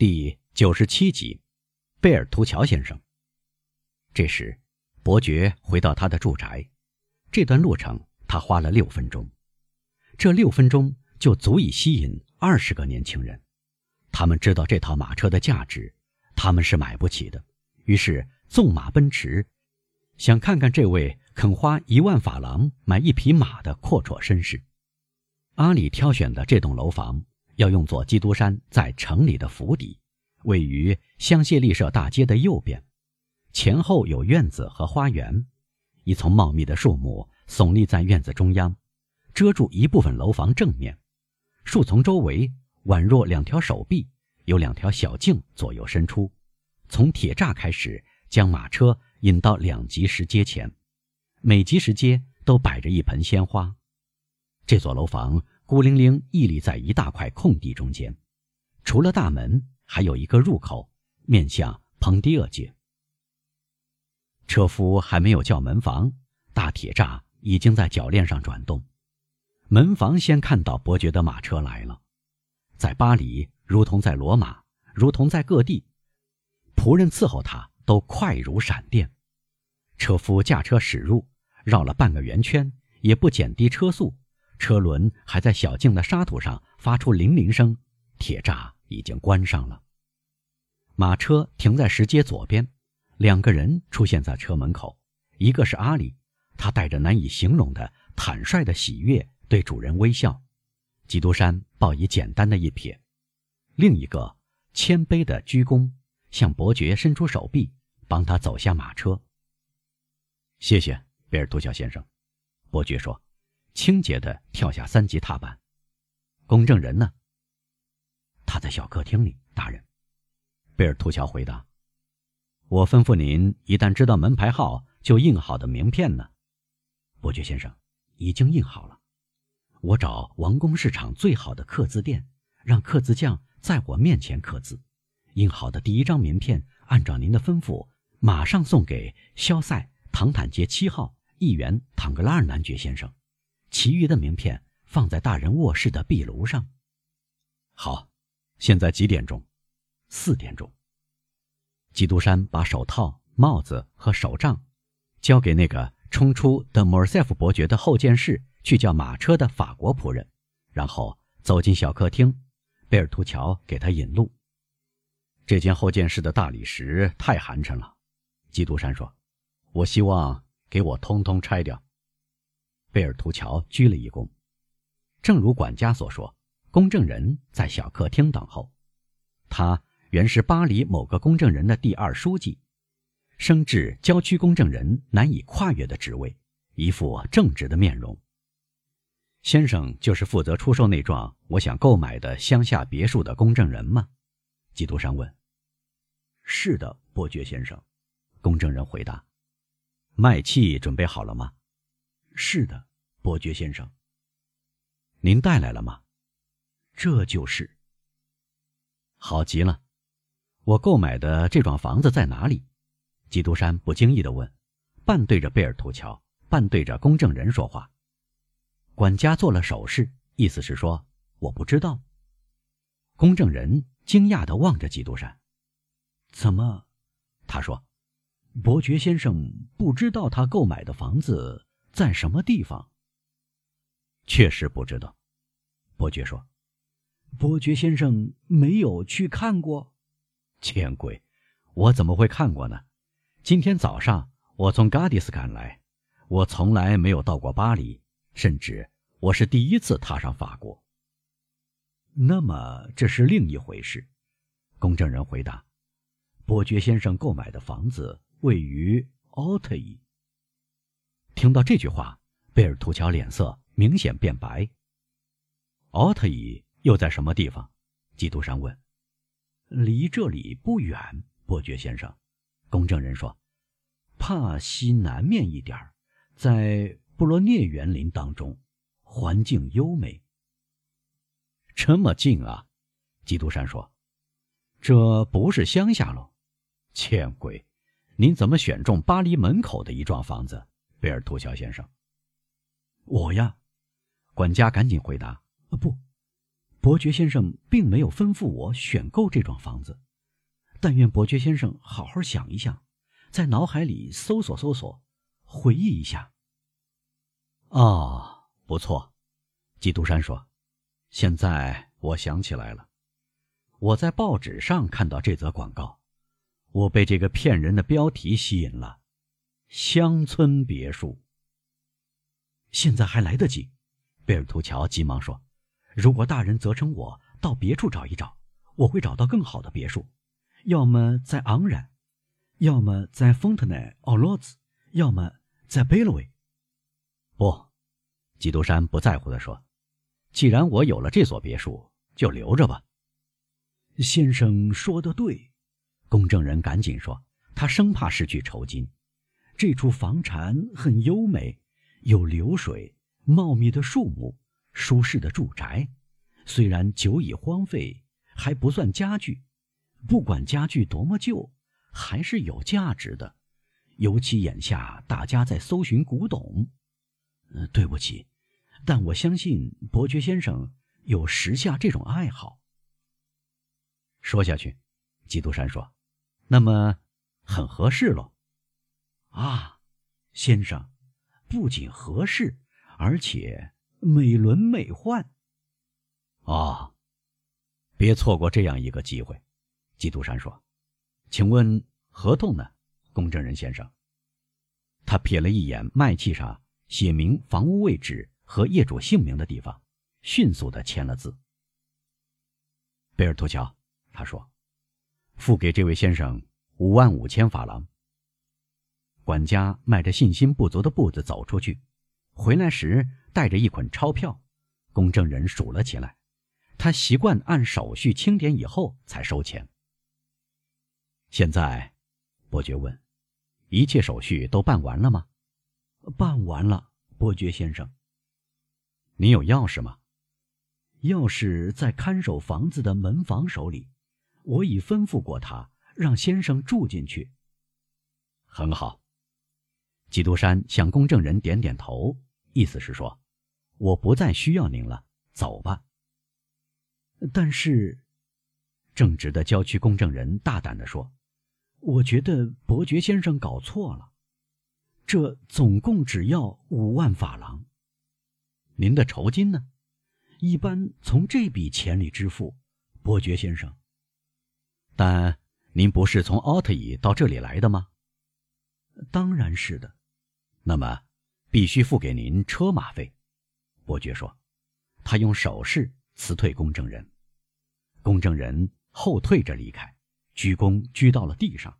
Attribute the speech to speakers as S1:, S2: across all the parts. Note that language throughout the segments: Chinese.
S1: 第九十七集，贝尔图乔先生。这时，伯爵回到他的住宅。这段路程他花了六分钟，这六分钟就足以吸引二十个年轻人。他们知道这套马车的价值，他们是买不起的，于是纵马奔驰，想看看这位肯花一万法郎买一匹马的阔绰绅士。阿里挑选的这栋楼房要用作基督山在城里的府邸，位于香榭丽舍大街的右边，前后有院子和花园。一丛茂密的树木耸立在院子中央，遮住一部分楼房正面。树丛周围宛若两条手臂，有两条小径左右伸出，从铁栅开始，将马车引到两级石阶前。每级石阶都摆着一盆鲜花。这座楼房孤零零屹立在一大块空地中间，除了大门，还有一个入口，面向蓬迪厄街。车夫还没有叫门房，大铁栅已经在铰链上转动。门房先看到伯爵的马车来了，在巴黎如同在罗马，如同在各地，仆人伺候他都快如闪电。车夫驾车驶入，绕了半个圆圈，也不减低车速，车轮还在小径的沙土上发出铃铃声。铁栅已经关上了，马车停在石阶左边。两个人出现在车门口，一个是阿里，他带着难以形容的坦率的喜悦对主人微笑。基督山报以简单的一瞥，另一个谦卑的鞠躬，向伯爵伸出手臂，帮他走下马车。谢谢，贝尔图乔先生，伯爵说，清洁的跳下三级踏板。公证人呢？他在小客厅里，大人。贝尔图乔回答。我吩咐您，一旦知道门牌号，就印好的名片呢。伯爵先生，已经印好了。我找王宫市场最好的刻字店，让刻字匠在我面前刻字。印好的第一张名片，按照您的吩咐，马上送给肖塞唐坦街七号议员唐格拉尔男爵先生。其余的名片放在大人卧室的壁炉上。好，现在几点钟？四点钟。基督山把手套、帽子和手杖交给那个冲出德莫尔塞夫伯爵的后见室去叫马车的法国仆人，然后走进小客厅。贝尔图乔给他引路。这间后见室的大理石太寒碜了，基督山说：“我希望给我通通拆掉。”贝尔图乔鞠了一躬。正如管家所说，公证人在小客厅等候。他。原是巴黎某个公证人的第二书记，升至郊区公证人难以跨越的职位，一副正直的面容。先生就是负责出售那幢我想购买的乡下别墅的公证人吗？基督山问。是的，伯爵先生。公证人回答。卖气准备好了吗？是的，伯爵先生。您带来了吗？这就是。好极了。我购买的这幢房子在哪里？基督山不经意地问，半对着贝尔图乔，半对着公证人说话。管家做了手势，意思是说我不知道。公证人惊讶地望着基督山，怎么？他说：“伯爵先生不知道他购买的房子在什么地方。”确实不知道，伯爵说：“伯爵先生没有去看过。”见鬼！我怎么会看过呢？今天早上我从嘎迪斯赶来，我从来没有到过巴黎，甚至我是第一次踏上法国。那么这是另一回事。公证人回答：“伯爵先生购买的房子位于奥特伊。”听到这句话，贝尔图乔脸色明显变白。奥特伊又在什么地方？基督山问。离这里不远，伯爵先生。公证人说：“帕西南面一点儿，在布罗涅园林当中，环境优美。”这么近啊！基督山说：“这不是乡下喽？” 见鬼！您怎么选中巴黎门口的一幢房子，贝尔图乔先生？我呀，管家赶紧回答：“啊不，伯爵先生并没有吩咐我选购这幢房子，但愿伯爵先生好好想一想，在脑海里搜索搜索，回忆一下。哦，不错，基督山说：“现在我想起来了，我在报纸上看到这则广告，我被这个骗人的标题吸引了。乡村别墅。现在还来得及。”贝尔图乔急忙说：“如果大人责成我到别处找一找，我会找到更好的别墅，要么在昂然，要么在丰特内奥洛兹，要么在贝洛维。”不，基督山不在乎地说：“既然我有了这所别墅，就留着吧。”先生说的对，公证人赶紧说：“他生怕失去酬金。这处房产很优美，有流水、茂密的树木、舒适的住宅。虽然久已荒废，还不算家具。不管家具多么旧，还是有价值的。尤其眼下大家在搜寻古董。”呃，对不起，但我相信伯爵先生有时下这种爱好。说下去，基督山说：“那么很合适喽。”啊，先生，不仅合适，而且美轮美奂。哦，别错过这样一个机会，基督山说：“请问合同呢，公证人先生？”他瞥了一眼卖契上。写明房屋位置和业主姓名的地方，迅速的签了字。贝尔托乔，他说：“付给这位先生五万五千法郎。”管家迈着信心不足的步子走出去，回来时带着一捆钞票。公证人数了起来，他习惯按手续清点以后才收钱。现在，伯爵问：“一切手续都办完了吗？”办完了，伯爵先生。你有钥匙吗？钥匙在看守房子的门房手里，我已吩咐过他，让先生住进去。很好。基督山向公证人点点头，意思是说，我不再需要您了，走吧。但是，正直的郊区公证人大胆地说：“我觉得伯爵先生搞错了。”这总共只要五万法郎。您的酬金呢？一般从这笔钱里支付，伯爵先生。但您不是从奥特伊到这里来的吗？当然是的。那么，必须付给您车马费。伯爵说，他用手势辞退公证人。公证人后退着离开，鞠躬鞠到了地上。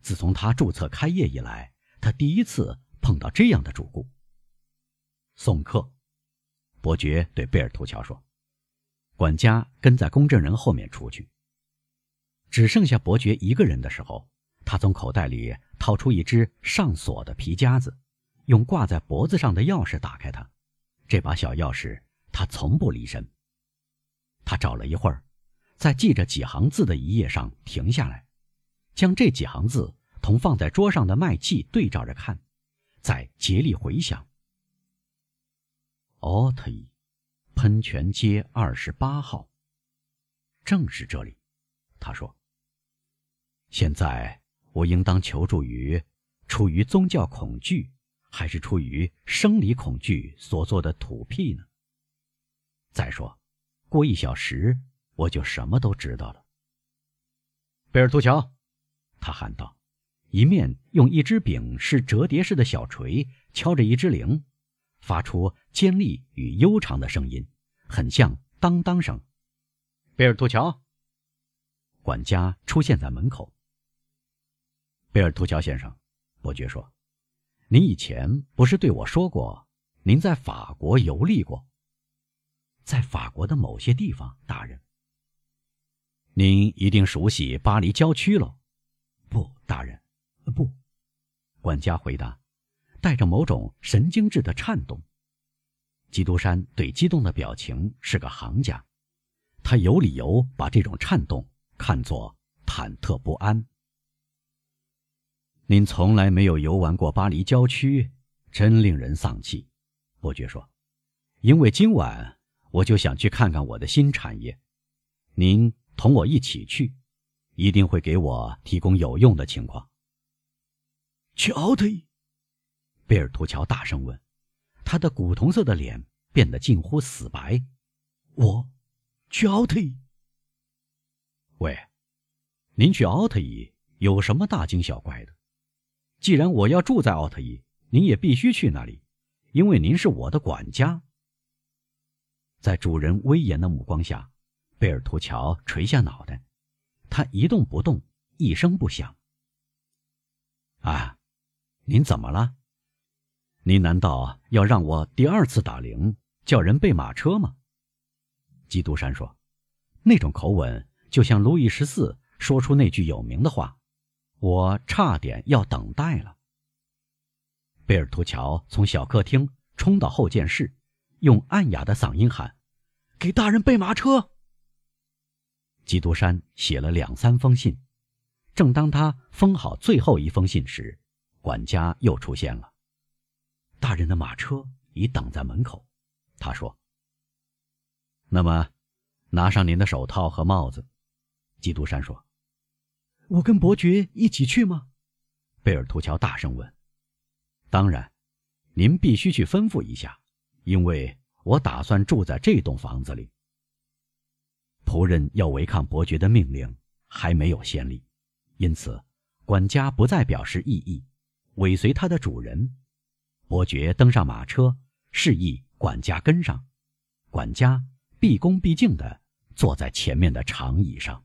S1: 自从他注册开业以来。他第一次碰到这样的主顾。送客，伯爵对贝尔图乔说：“管家跟在公证人后面出去。只剩下伯爵一个人的时候，他从口袋里掏出一只上锁的皮夹子，用挂在脖子上的钥匙打开它。这把小钥匙他从不离身。他找了一会儿，在记着几行字的一页上停下来，将这几行字。”同放在桌上的麦器对照着看，在竭力回想。奥特伊，喷泉街二十八号，正是这里。他说：“现在我应当求助于出于宗教恐惧，还是出于生理恐惧所做的土屁呢？再说，过一小时我就什么都知道了。”贝尔图乔，他喊道。一面用一只柄是折叠式的小锤敲着一只铃，发出尖利与悠长的声音，很像当当声。贝尔图乔，管家出现在门口。贝尔图乔先生，伯爵说：“您以前不是对我说过，您在法国游历过？在法国的某些地方，大人。您一定熟悉巴黎郊区喽？不，大人。”不，管家回答，带着某种神经质的颤动。基督山对激动的表情是个行家，他有理由把这种颤动看作忐忑不安。您从来没有游玩过巴黎郊区，真令人丧气。伯爵说：“因为今晚我就想去看看我的新产业。您同我一起去，一定会给我提供有用的情况。”
S2: 去奥特伊？
S1: 贝尔图乔大声问，他的古铜色的脸变得近乎死白。
S2: 我，去奥特伊？
S1: 喂，您去奥特伊有什么大惊小怪的？既然我要住在奥特伊，您也必须去那里，因为您是我的管家。在主人威严的目光下，贝尔图乔垂下脑袋，他一动不动，一声不响。啊，您怎么了？您难道要让我第二次打铃，叫人备马车吗？基督山说，那种口吻就像路易十四说出那句有名的话：“我差点要等待了。”贝尔图乔从小客厅冲到后见室，用暗哑的嗓音喊：“
S2: 给大人备马车。”
S1: 基督山写了两三封信，正当他封好最后一封信时，管家又出现了。大人的马车已等在门口，他说：“那么，拿上您的手套和帽子。”基督山说：“
S2: 我跟伯爵一起去吗？”
S1: 贝尔图乔大声问。当然，您必须去吩咐一下，因为我打算住在这栋房子里。仆人要违抗伯爵的命令还没有先例，因此管家不再表示异议，尾随他的主人。伯爵登上马车，示意管家跟上。管家毕恭毕敬地坐在前面的长椅上。